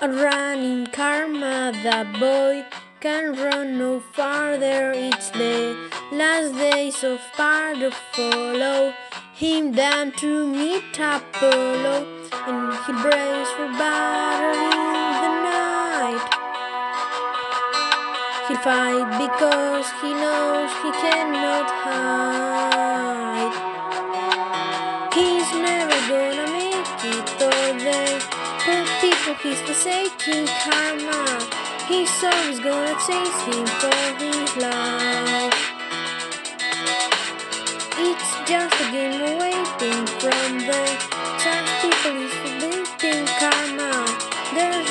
A running karma, the boy can run no farther each day. Last days of part to follow him down to meet Apollo, and he braves for battle in the night. He'll fight because he knows he cannot hide. He's never gonna make it all day. He's to karma. come on. His son gonna chase him for his life. It's just a game waiting from the time people is believing Karma. There's